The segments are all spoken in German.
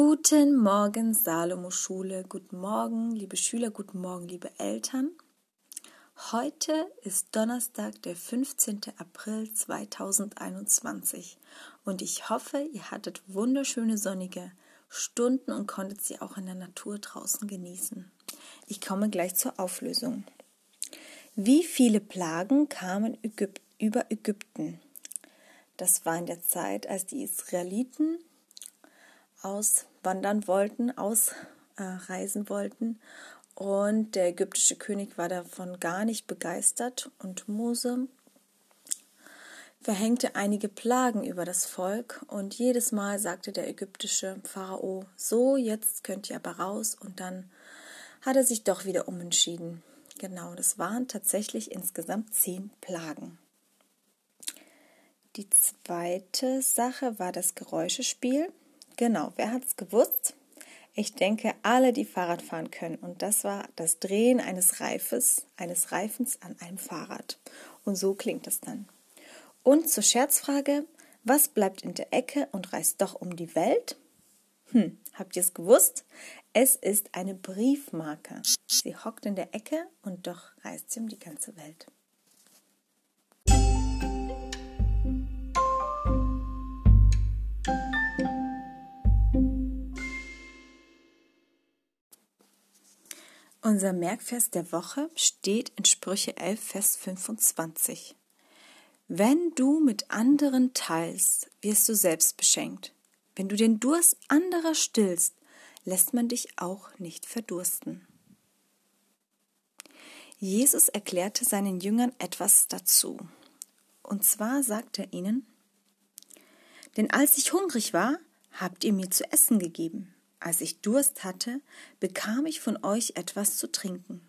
Guten Morgen, Salomo Schule. Guten Morgen, liebe Schüler. Guten Morgen, liebe Eltern. Heute ist Donnerstag, der 15. April 2021 und ich hoffe, ihr hattet wunderschöne sonnige Stunden und konntet sie auch in der Natur draußen genießen. Ich komme gleich zur Auflösung. Wie viele Plagen kamen Ägyp über Ägypten? Das war in der Zeit, als die Israeliten auswandern wollten, ausreisen äh, wollten. Und der ägyptische König war davon gar nicht begeistert und Mose verhängte einige Plagen über das Volk und jedes Mal sagte der ägyptische Pharao, so, jetzt könnt ihr aber raus und dann hat er sich doch wieder umentschieden. Genau, das waren tatsächlich insgesamt zehn Plagen. Die zweite Sache war das Geräuschespiel. Genau, wer hat es gewusst? Ich denke, alle, die Fahrrad fahren können. Und das war das Drehen eines Reifes, eines Reifens an einem Fahrrad. Und so klingt es dann. Und zur Scherzfrage, was bleibt in der Ecke und reist doch um die Welt? Hm, habt ihr es gewusst? Es ist eine Briefmarke. Sie hockt in der Ecke und doch reist sie um die ganze Welt. Unser Merkvers der Woche steht in Sprüche 11, Vers 25. Wenn du mit anderen teilst, wirst du selbst beschenkt. Wenn du den Durst anderer stillst, lässt man dich auch nicht verdursten. Jesus erklärte seinen Jüngern etwas dazu. Und zwar sagte er ihnen, denn als ich hungrig war, habt ihr mir zu essen gegeben. Als ich Durst hatte, bekam ich von euch etwas zu trinken.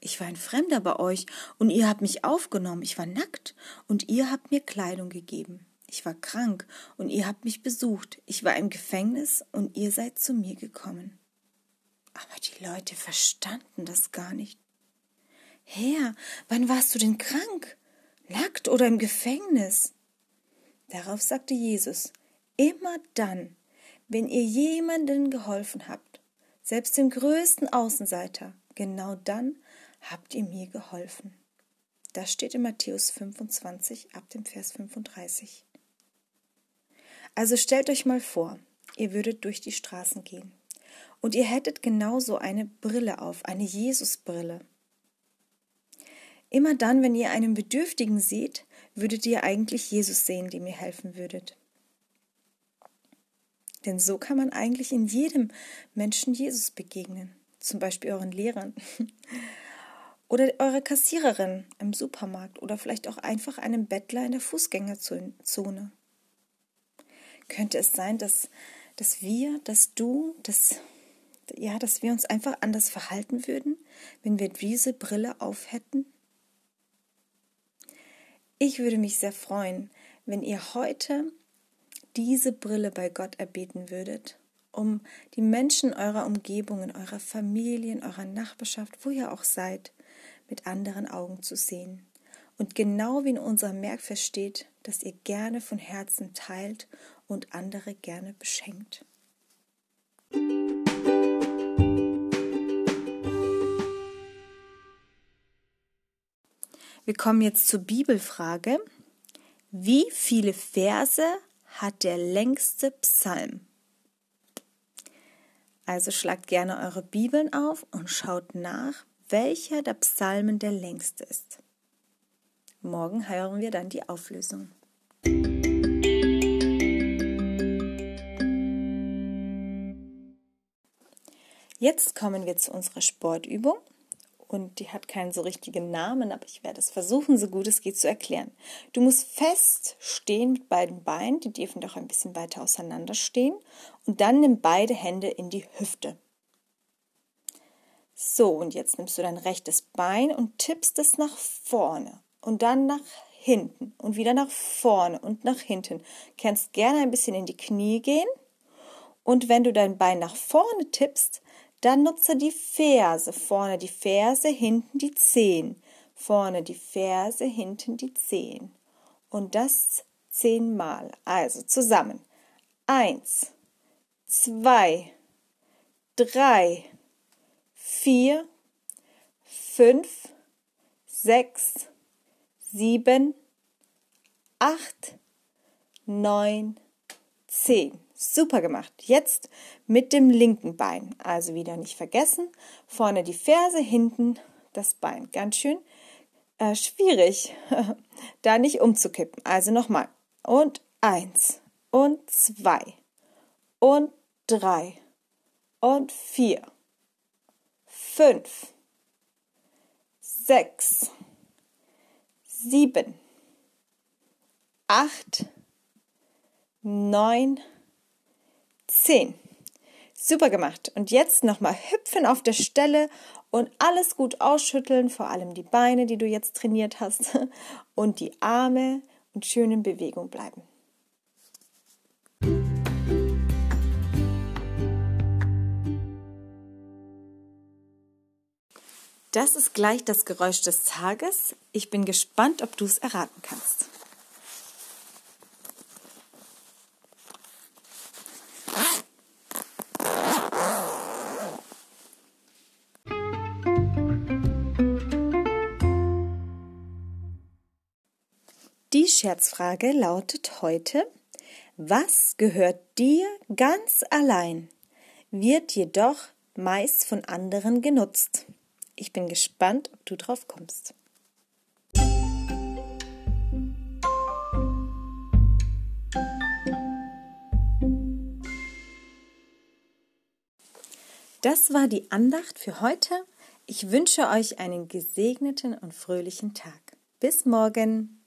Ich war ein Fremder bei euch, und ihr habt mich aufgenommen, ich war nackt, und ihr habt mir Kleidung gegeben. Ich war krank, und ihr habt mich besucht, ich war im Gefängnis, und ihr seid zu mir gekommen. Aber die Leute verstanden das gar nicht. Herr, wann warst du denn krank? Nackt oder im Gefängnis? Darauf sagte Jesus, immer dann, wenn ihr jemanden geholfen habt, selbst dem größten Außenseiter, genau dann habt ihr mir geholfen. Das steht in Matthäus 25 ab dem Vers 35. Also stellt euch mal vor, ihr würdet durch die Straßen gehen und ihr hättet genauso eine Brille auf, eine Jesusbrille. Immer dann, wenn ihr einen Bedürftigen seht, würdet ihr eigentlich Jesus sehen, dem ihr helfen würdet. Denn so kann man eigentlich in jedem Menschen Jesus begegnen. Zum Beispiel euren Lehrern oder eurer Kassiererin im Supermarkt oder vielleicht auch einfach einem Bettler in der Fußgängerzone. Könnte es sein, dass, dass wir, dass du, dass, ja, dass wir uns einfach anders verhalten würden, wenn wir diese Brille auf hätten? Ich würde mich sehr freuen, wenn ihr heute diese Brille bei Gott erbeten würdet, um die Menschen eurer Umgebung, in eurer Familie, in eurer Nachbarschaft, wo ihr auch seid, mit anderen Augen zu sehen. Und genau wie in unserem Merkvers steht, dass ihr gerne von Herzen teilt und andere gerne beschenkt. Wir kommen jetzt zur Bibelfrage. Wie viele Verse hat der längste Psalm. Also schlagt gerne eure Bibeln auf und schaut nach, welcher der Psalmen der längste ist. Morgen hören wir dann die Auflösung. Jetzt kommen wir zu unserer Sportübung und die hat keinen so richtigen Namen, aber ich werde es versuchen, so gut es geht zu erklären. Du musst fest stehen mit beiden Beinen, die dürfen doch ein bisschen weiter auseinander stehen und dann nimm beide Hände in die Hüfte. So, und jetzt nimmst du dein rechtes Bein und tippst es nach vorne und dann nach hinten und wieder nach vorne und nach hinten. Kannst gerne ein bisschen in die Knie gehen und wenn du dein Bein nach vorne tippst, dann nutze die Ferse. Vorne die Ferse, hinten die Zehen. Vorne die Ferse, hinten die Zehen. Und das zehnmal. Also zusammen. Eins, zwei, drei, vier, fünf, sechs, sieben, acht, neun, zehn. Super gemacht. Jetzt mit dem linken Bein. Also wieder nicht vergessen. Vorne die Ferse, hinten das Bein. Ganz schön äh, schwierig, da nicht umzukippen. Also nochmal. Und eins und zwei und drei und vier, fünf, sechs, sieben, acht, neun, zehn. Super gemacht. Und jetzt nochmal hüpfen auf der Stelle und alles gut ausschütteln, vor allem die Beine, die du jetzt trainiert hast, und die Arme und schön in Bewegung bleiben. Das ist gleich das Geräusch des Tages. Ich bin gespannt, ob du es erraten kannst. Die Scherzfrage lautet heute, was gehört dir ganz allein, wird jedoch meist von anderen genutzt? Ich bin gespannt, ob du drauf kommst. Das war die Andacht für heute. Ich wünsche euch einen gesegneten und fröhlichen Tag. Bis morgen.